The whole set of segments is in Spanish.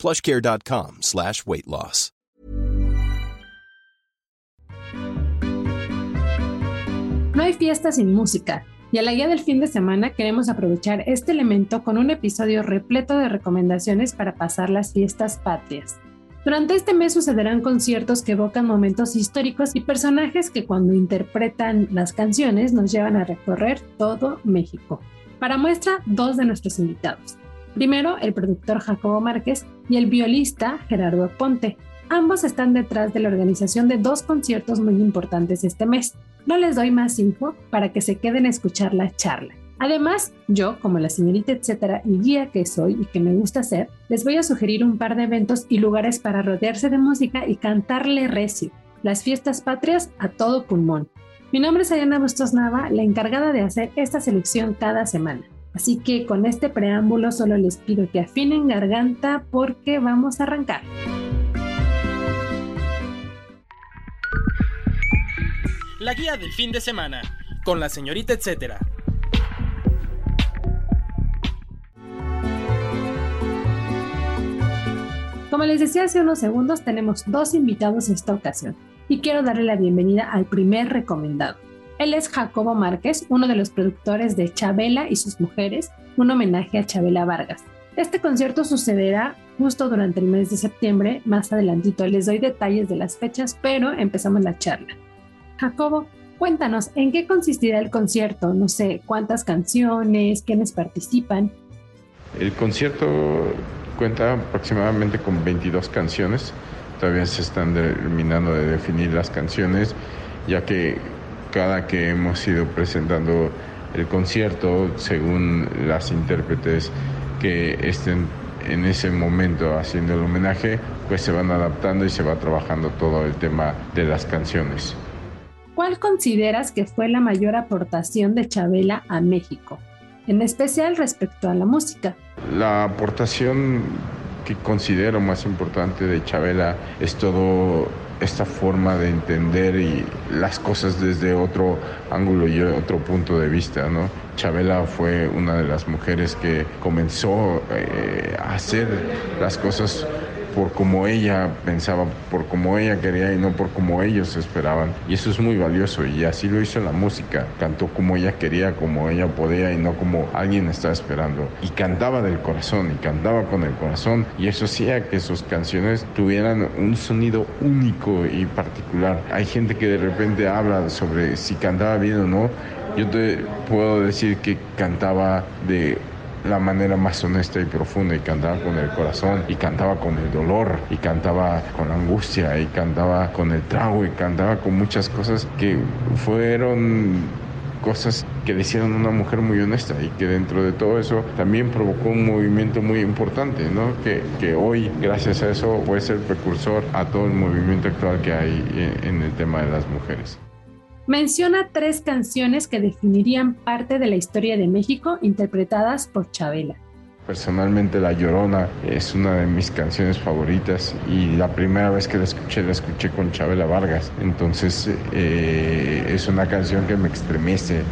plushcare.com slash. No hay fiesta sin música. Y a la guía del fin de semana queremos aprovechar este elemento con un episodio repleto de recomendaciones para pasar las fiestas patrias. Durante este mes sucederán conciertos que evocan momentos históricos y personajes que cuando interpretan las canciones nos llevan a recorrer todo México. Para muestra, dos de nuestros invitados. Primero, el productor Jacobo Márquez y el violista Gerardo Ponte. Ambos están detrás de la organización de dos conciertos muy importantes este mes. No les doy más info para que se queden a escuchar la charla. Además, yo, como la señorita etcétera y guía que soy y que me gusta hacer, les voy a sugerir un par de eventos y lugares para rodearse de música y cantarle recio. Las fiestas patrias a todo pulmón. Mi nombre es Ayana Bustos Nava, la encargada de hacer esta selección cada semana. Así que con este preámbulo solo les pido que afinen garganta porque vamos a arrancar. La guía del fin de semana, con la señorita etcétera. Como les decía hace unos segundos, tenemos dos invitados esta ocasión y quiero darle la bienvenida al primer recomendado. Él es Jacobo Márquez, uno de los productores de Chabela y sus mujeres, un homenaje a Chabela Vargas. Este concierto sucederá justo durante el mes de septiembre, más adelantito les doy detalles de las fechas, pero empezamos la charla. Jacobo, cuéntanos, ¿en qué consistirá el concierto? No sé, cuántas canciones, quiénes participan. El concierto cuenta aproximadamente con 22 canciones. Todavía se están terminando de definir las canciones, ya que cada que hemos ido presentando el concierto, según las intérpretes que estén en ese momento haciendo el homenaje, pues se van adaptando y se va trabajando todo el tema de las canciones. ¿Cuál consideras que fue la mayor aportación de Chabela a México, en especial respecto a la música? La aportación que considero más importante de Chabela es todo esta forma de entender y las cosas desde otro ángulo y otro punto de vista, ¿no? Chabela fue una de las mujeres que comenzó eh, a hacer las cosas por como ella pensaba, por como ella quería y no por como ellos esperaban. Y eso es muy valioso y así lo hizo la música. Cantó como ella quería, como ella podía y no como alguien estaba esperando. Y cantaba del corazón y cantaba con el corazón y eso hacía que sus canciones tuvieran un sonido único y particular. Hay gente que de repente habla sobre si cantaba bien o no. Yo te puedo decir que cantaba de la manera más honesta y profunda y cantaba con el corazón y cantaba con el dolor y cantaba con la angustia y cantaba con el trago y cantaba con muchas cosas que fueron cosas que le hicieron una mujer muy honesta y que dentro de todo eso también provocó un movimiento muy importante, ¿no? Que, que hoy, gracias a eso, puede ser precursor a todo el movimiento actual que hay en el tema de las mujeres. Menciona tres canciones que definirían parte de la historia de México interpretadas por Chabela. Personalmente La Llorona es una de mis canciones favoritas y la primera vez que la escuché la escuché con Chabela Vargas. Entonces eh, es una canción que me estremece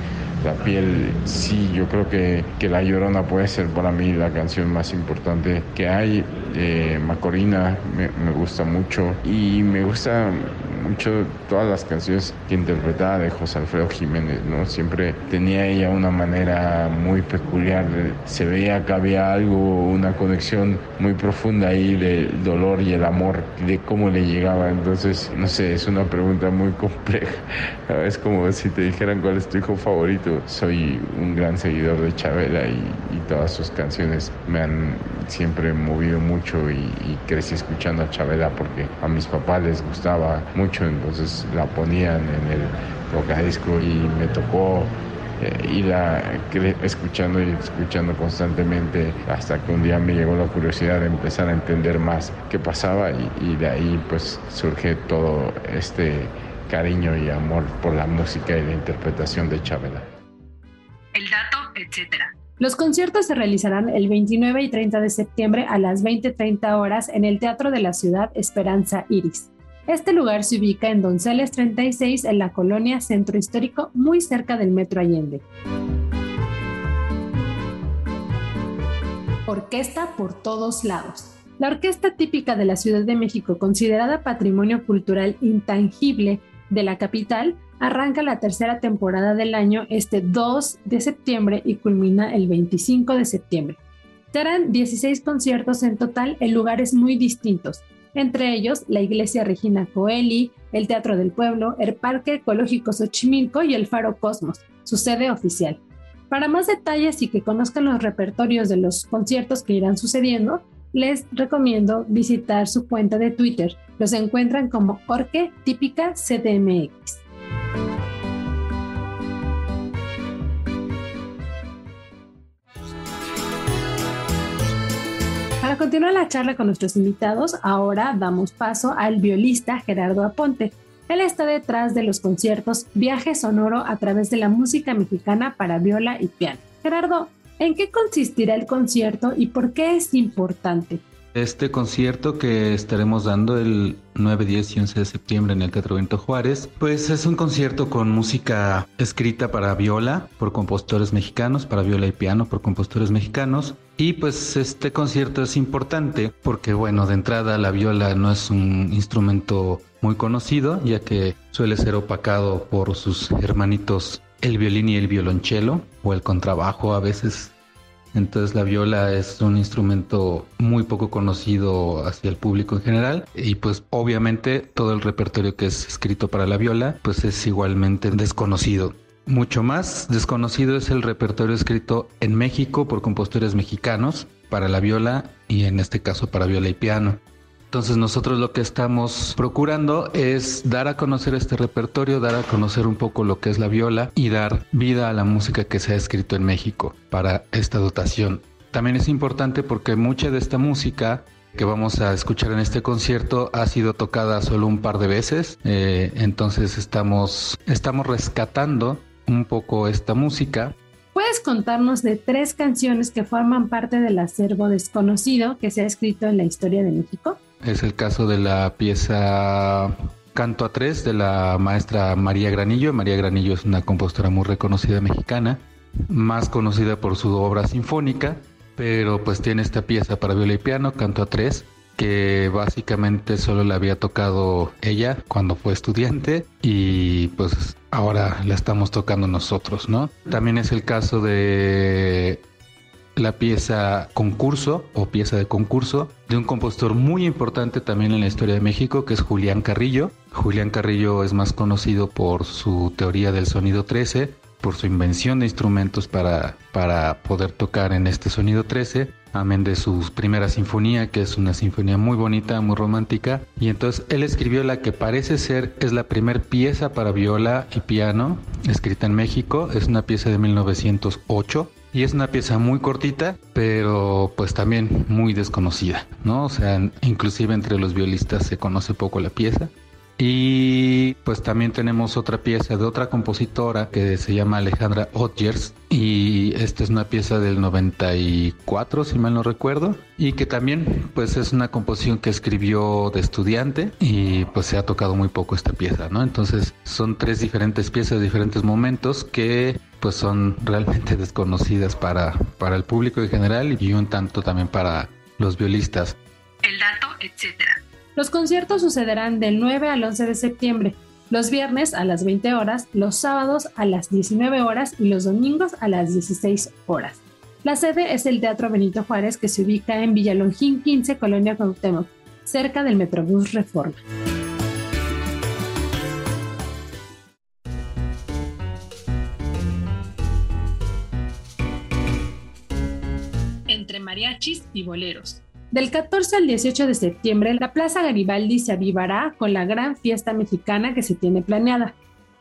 la piel. Sí, yo creo que, que La Llorona puede ser para mí la canción más importante que hay. Eh, Macorina me gusta mucho y me gusta mucho todas las canciones que interpretaba de José Alfredo Jiménez, ¿no? Siempre tenía ella una manera muy peculiar, se veía que había algo, una conexión muy profunda ahí del dolor y el amor, de cómo le llegaba. Entonces, no sé, es una pregunta muy compleja. Es como si te dijeran cuál es tu hijo favorito. Soy un gran seguidor de Chabela y, todas sus canciones me han siempre movido mucho y, y crecí escuchando a Chabela porque a mis papás les gustaba mucho entonces la ponían en el tocadisco y me tocó eh, irla escuchando y escuchando constantemente hasta que un día me llegó la curiosidad de empezar a entender más qué pasaba y, y de ahí pues surge todo este cariño y amor por la música y la interpretación de Chabela. El dato, etcétera. Los conciertos se realizarán el 29 y 30 de septiembre a las 20.30 horas en el Teatro de la Ciudad Esperanza Iris. Este lugar se ubica en Donceles 36 en la colonia Centro Histórico, muy cerca del Metro Allende. Orquesta por todos lados. La orquesta típica de la Ciudad de México, considerada patrimonio cultural intangible de la capital, arranca la tercera temporada del año este 2 de septiembre y culmina el 25 de septiembre. Serán 16 conciertos en total en lugares muy distintos, entre ellos la Iglesia Regina Coeli, el Teatro del Pueblo, el Parque Ecológico Xochimilco y el Faro Cosmos, su sede oficial. Para más detalles y que conozcan los repertorios de los conciertos que irán sucediendo, les recomiendo visitar su cuenta de Twitter. Los encuentran como Orque Típica CDMX. Para continuar la charla con nuestros invitados, ahora damos paso al violista Gerardo Aponte. Él está detrás de los conciertos Viaje Sonoro a través de la música mexicana para viola y piano. Gerardo, ¿en qué consistirá el concierto y por qué es importante? Este concierto que estaremos dando el 9, 10 y 11 de septiembre en el Teatro Benito Juárez, pues es un concierto con música escrita para viola por compositores mexicanos, para viola y piano por compositores mexicanos. Y pues este concierto es importante porque bueno, de entrada la viola no es un instrumento muy conocido, ya que suele ser opacado por sus hermanitos el violín y el violonchelo o el contrabajo a veces entonces la viola es un instrumento muy poco conocido hacia el público en general y pues obviamente todo el repertorio que es escrito para la viola pues es igualmente desconocido. Mucho más desconocido es el repertorio escrito en México por compositores mexicanos para la viola y en este caso para viola y piano. Entonces nosotros lo que estamos procurando es dar a conocer este repertorio, dar a conocer un poco lo que es la viola y dar vida a la música que se ha escrito en México para esta dotación. También es importante porque mucha de esta música que vamos a escuchar en este concierto ha sido tocada solo un par de veces, eh, entonces estamos, estamos rescatando un poco esta música ¿Puedes contarnos de tres canciones que forman parte del acervo desconocido que se ha escrito en la historia de México? Es el caso de la pieza Canto a tres de la maestra María Granillo. María Granillo es una compositora muy reconocida mexicana, más conocida por su obra sinfónica, pero pues tiene esta pieza para viola y piano, Canto a tres, que básicamente solo la había tocado ella cuando fue estudiante y pues ahora la estamos tocando nosotros, ¿no? También es el caso de la pieza concurso o pieza de concurso de un compositor muy importante también en la historia de México que es Julián Carrillo. Julián Carrillo es más conocido por su teoría del sonido 13, por su invención de instrumentos para, para poder tocar en este sonido 13 amén de su primera sinfonía, que es una sinfonía muy bonita, muy romántica. Y entonces él escribió la que parece ser es la primera pieza para viola y piano escrita en México. Es una pieza de 1908 y es una pieza muy cortita, pero pues también muy desconocida, ¿no? O sea, inclusive entre los violistas se conoce poco la pieza. Y pues también tenemos otra pieza de otra compositora que se llama Alejandra Otgers y esta es una pieza del 94 si mal no recuerdo y que también pues es una composición que escribió de estudiante y pues se ha tocado muy poco esta pieza, ¿no? Entonces son tres diferentes piezas, diferentes momentos que pues son realmente desconocidas para, para el público en general y un tanto también para los violistas. El dato, etcétera. Los conciertos sucederán del 9 al 11 de septiembre, los viernes a las 20 horas, los sábados a las 19 horas y los domingos a las 16 horas. La sede es el Teatro Benito Juárez que se ubica en Villalongín 15, Colonia Cuauhtémoc, cerca del Metrobús Reforma. Y boleros. Del 14 al 18 de septiembre, la Plaza Garibaldi se avivará con la gran fiesta mexicana que se tiene planeada.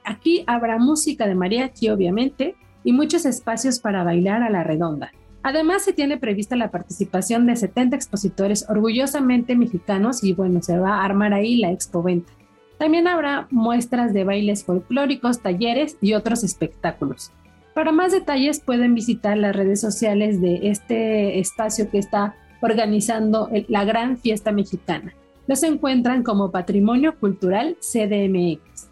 Aquí habrá música de mariachi, obviamente, y muchos espacios para bailar a la redonda. Además, se tiene prevista la participación de 70 expositores orgullosamente mexicanos y bueno, se va a armar ahí la Expo Venta. También habrá muestras de bailes folclóricos, talleres y otros espectáculos. Para más detalles pueden visitar las redes sociales de este espacio que está organizando la Gran Fiesta Mexicana. Los encuentran como Patrimonio Cultural CDMX.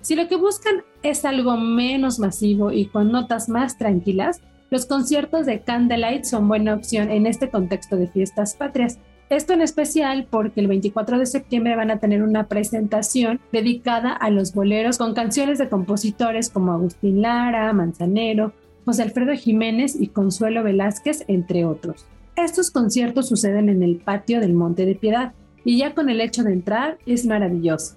Si lo que buscan es algo menos masivo y con notas más tranquilas, los conciertos de Candlelight son buena opción en este contexto de fiestas patrias. Esto en especial porque el 24 de septiembre van a tener una presentación dedicada a los boleros con canciones de compositores como Agustín Lara, Manzanero, José Alfredo Jiménez y Consuelo Velázquez, entre otros. Estos conciertos suceden en el patio del Monte de Piedad y ya con el hecho de entrar es maravilloso.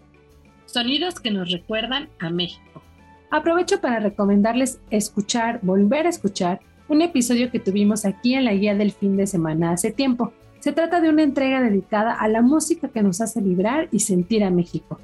Sonidos que nos recuerdan a México. Aprovecho para recomendarles escuchar, volver a escuchar, un episodio que tuvimos aquí en la guía del fin de semana hace tiempo. Se trata de una entrega dedicada a la música que nos hace vibrar y sentir a México.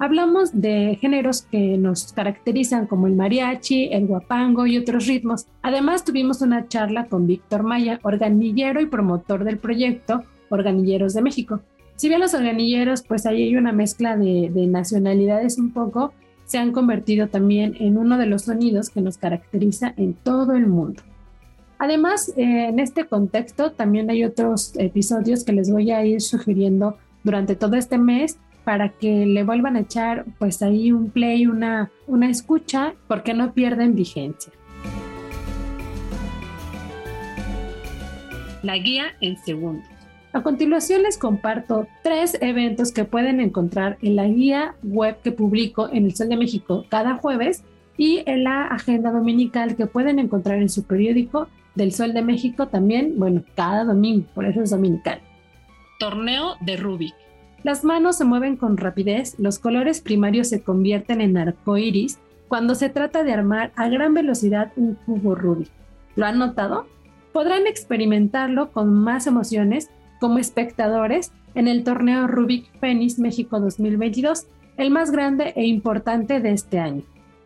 Hablamos de géneros que nos caracterizan como el mariachi, el guapango y otros ritmos. Además tuvimos una charla con Víctor Maya, organillero y promotor del proyecto Organilleros de México. Si bien los organilleros, pues ahí hay una mezcla de, de nacionalidades un poco, se han convertido también en uno de los sonidos que nos caracteriza en todo el mundo. Además, eh, en este contexto también hay otros episodios que les voy a ir sugiriendo durante todo este mes para que le vuelvan a echar pues ahí un play, una, una escucha, porque no pierden vigencia. La guía en segundos. A continuación les comparto tres eventos que pueden encontrar en la guía web que publico en el Sol de México cada jueves y en la agenda dominical que pueden encontrar en su periódico del Sol de México también, bueno, cada domingo, por eso es dominical. Torneo de Rubik. Las manos se mueven con rapidez, los colores primarios se convierten en arcoíris cuando se trata de armar a gran velocidad un cubo Rubik. ¿Lo han notado? Podrán experimentarlo con más emociones como espectadores en el torneo Rubik Fenix México 2022, el más grande e importante de este año.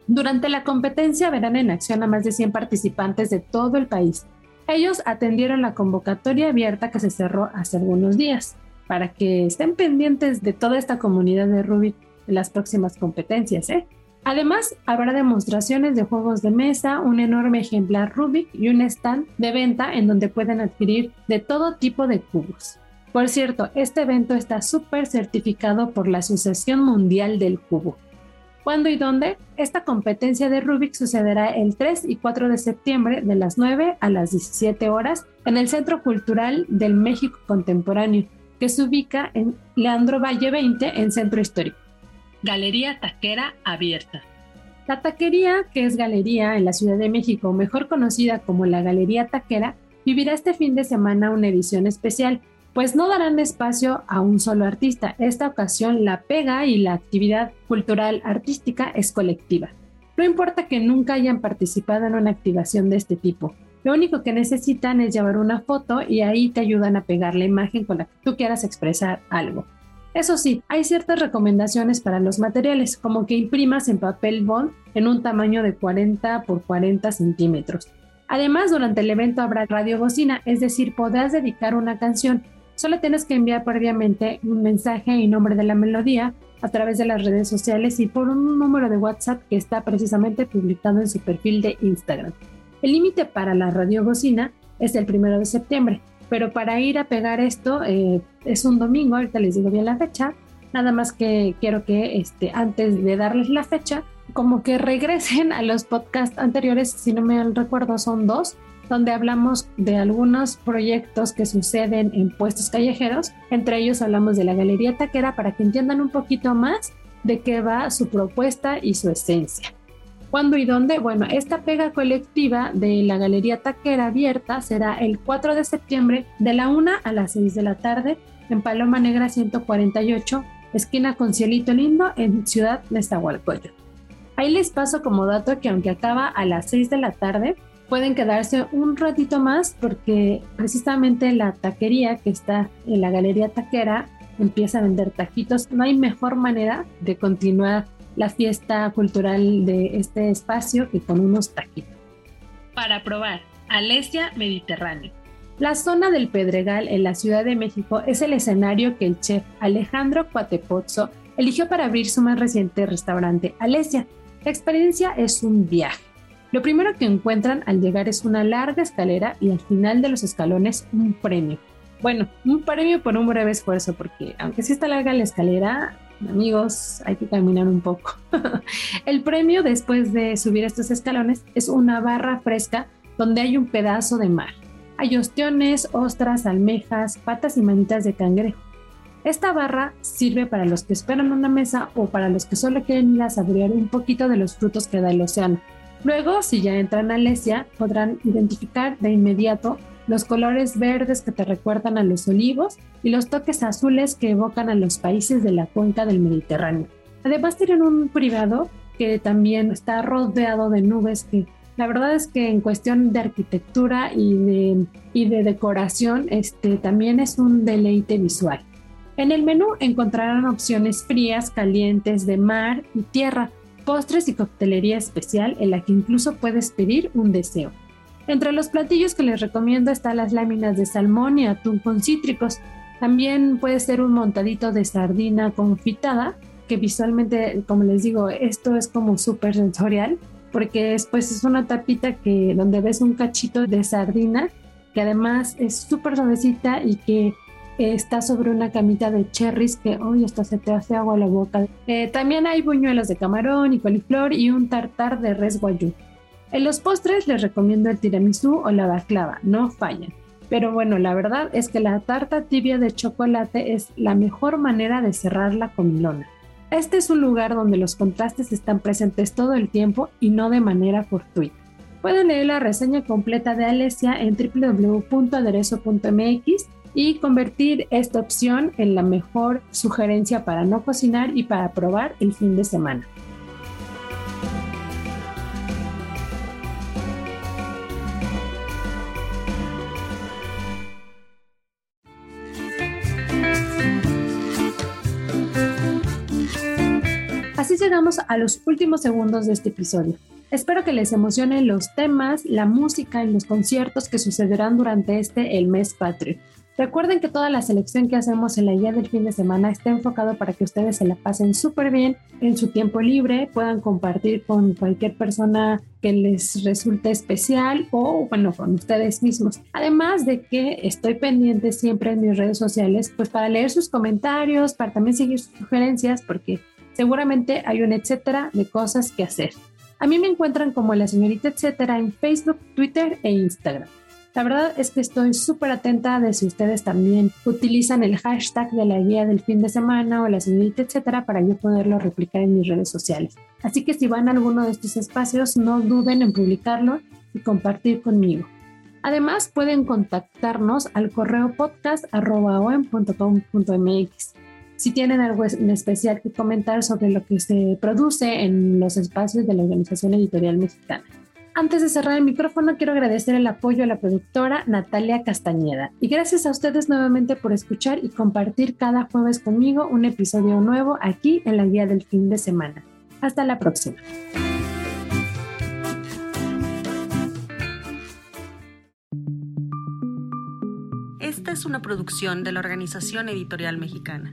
Durante la competencia verán en acción a más de 100 participantes de todo el país. Ellos atendieron la convocatoria abierta que se cerró hace algunos días, para que estén pendientes de toda esta comunidad de Rubik en las próximas competencias. ¿eh? Además, habrá demostraciones de juegos de mesa, un enorme ejemplar Rubik y un stand de venta en donde pueden adquirir de todo tipo de cubos. Por cierto, este evento está súper certificado por la Asociación Mundial del Cubo. ¿Cuándo y dónde? Esta competencia de Rubik sucederá el 3 y 4 de septiembre de las 9 a las 17 horas en el Centro Cultural del México Contemporáneo, que se ubica en Leandro Valle 20 en Centro Histórico. Galería Taquera Abierta. La taquería, que es galería en la Ciudad de México, mejor conocida como la Galería Taquera, vivirá este fin de semana una edición especial, pues no darán espacio a un solo artista. Esta ocasión la pega y la actividad cultural artística es colectiva. No importa que nunca hayan participado en una activación de este tipo. Lo único que necesitan es llevar una foto y ahí te ayudan a pegar la imagen con la que tú quieras expresar algo. Eso sí, hay ciertas recomendaciones para los materiales, como que imprimas en papel bond en un tamaño de 40 por 40 centímetros. Además, durante el evento habrá radio bocina, es decir, podrás dedicar una canción. Solo tienes que enviar previamente un mensaje y nombre de la melodía a través de las redes sociales y por un número de WhatsApp que está precisamente publicado en su perfil de Instagram. El límite para la radio bocina es el primero de septiembre. Pero para ir a pegar esto eh, es un domingo, ahorita les digo bien la fecha, nada más que quiero que este, antes de darles la fecha, como que regresen a los podcasts anteriores, si no me recuerdo son dos, donde hablamos de algunos proyectos que suceden en puestos callejeros, entre ellos hablamos de la Galería Taquera para que entiendan un poquito más de qué va su propuesta y su esencia. ¿Cuándo y dónde? Bueno, esta pega colectiva de la Galería Taquera abierta será el 4 de septiembre de la 1 a las 6 de la tarde en Paloma Negra 148, esquina con Cielito Lindo en Ciudad Nezahualcóyotl. Ahí les paso como dato que aunque acaba a las 6 de la tarde, pueden quedarse un ratito más porque precisamente la taquería que está en la Galería Taquera empieza a vender taquitos. No hay mejor manera de continuar la fiesta cultural de este espacio y con unos taquitos. para probar, Alesia Mediterráneo. La zona del Pedregal en la Ciudad de México es el escenario que el chef Alejandro Cuatepozzo eligió para abrir su más reciente restaurante, Alesia. La experiencia es un viaje. Lo primero que encuentran al llegar es una larga escalera y al final de los escalones un premio. Bueno, un premio por un breve esfuerzo, porque aunque sí está larga la escalera, amigos, hay que caminar un poco. el premio después de subir estos escalones es una barra fresca donde hay un pedazo de mar. Hay ostiones, ostras, almejas, patas y manitas de cangrejo. Esta barra sirve para los que esperan una mesa o para los que solo quieren ir a saborear un poquito de los frutos que da el océano. Luego, si ya entran a Alesia, podrán identificar de inmediato los colores verdes que te recuerdan a los olivos y los toques azules que evocan a los países de la cuenca del Mediterráneo. Además tienen un privado que también está rodeado de nubes que la verdad es que en cuestión de arquitectura y de, y de decoración, este, también es un deleite visual. En el menú encontrarán opciones frías, calientes, de mar y tierra, postres y coctelería especial en la que incluso puedes pedir un deseo. Entre los platillos que les recomiendo están las láminas de salmón y atún con cítricos. También puede ser un montadito de sardina confitada, que visualmente, como les digo, esto es como súper sensorial porque después es una tapita que donde ves un cachito de sardina que además es súper suavecita y que está sobre una camita de cherries que hoy hasta se te hace agua a la boca. Eh, también hay buñuelos de camarón y coliflor y un tartar de res guayú. En los postres les recomiendo el tiramisú o la baklava, no fallan. Pero bueno, la verdad es que la tarta tibia de chocolate es la mejor manera de cerrar la comilona. Este es un lugar donde los contrastes están presentes todo el tiempo y no de manera fortuita. Pueden leer la reseña completa de Alesia en www.aderezo.mx y convertir esta opción en la mejor sugerencia para no cocinar y para probar el fin de semana. Así llegamos a los últimos segundos de este episodio. Espero que les emocionen los temas, la música y los conciertos que sucederán durante este el mes patrio. Recuerden que toda la selección que hacemos en la guía del fin de semana está enfocado para que ustedes se la pasen súper bien en su tiempo libre, puedan compartir con cualquier persona que les resulte especial o bueno, con ustedes mismos. Además de que estoy pendiente siempre en mis redes sociales, pues para leer sus comentarios, para también seguir sus sugerencias, porque seguramente hay un etcétera de cosas que hacer. A mí me encuentran como la señorita etcétera en Facebook, Twitter e Instagram. La verdad es que estoy súper atenta de si ustedes también utilizan el hashtag de la guía del fin de semana o la señorita etcétera para yo poderlo replicar en mis redes sociales. Así que si van a alguno de estos espacios, no duden en publicarlo y compartir conmigo. Además, pueden contactarnos al correo podcast.com.mx. Si tienen algo en especial que comentar sobre lo que se produce en los espacios de la Organización Editorial Mexicana. Antes de cerrar el micrófono, quiero agradecer el apoyo a la productora Natalia Castañeda. Y gracias a ustedes nuevamente por escuchar y compartir cada jueves conmigo un episodio nuevo aquí en la guía del fin de semana. Hasta la próxima. Esta es una producción de la Organización Editorial Mexicana.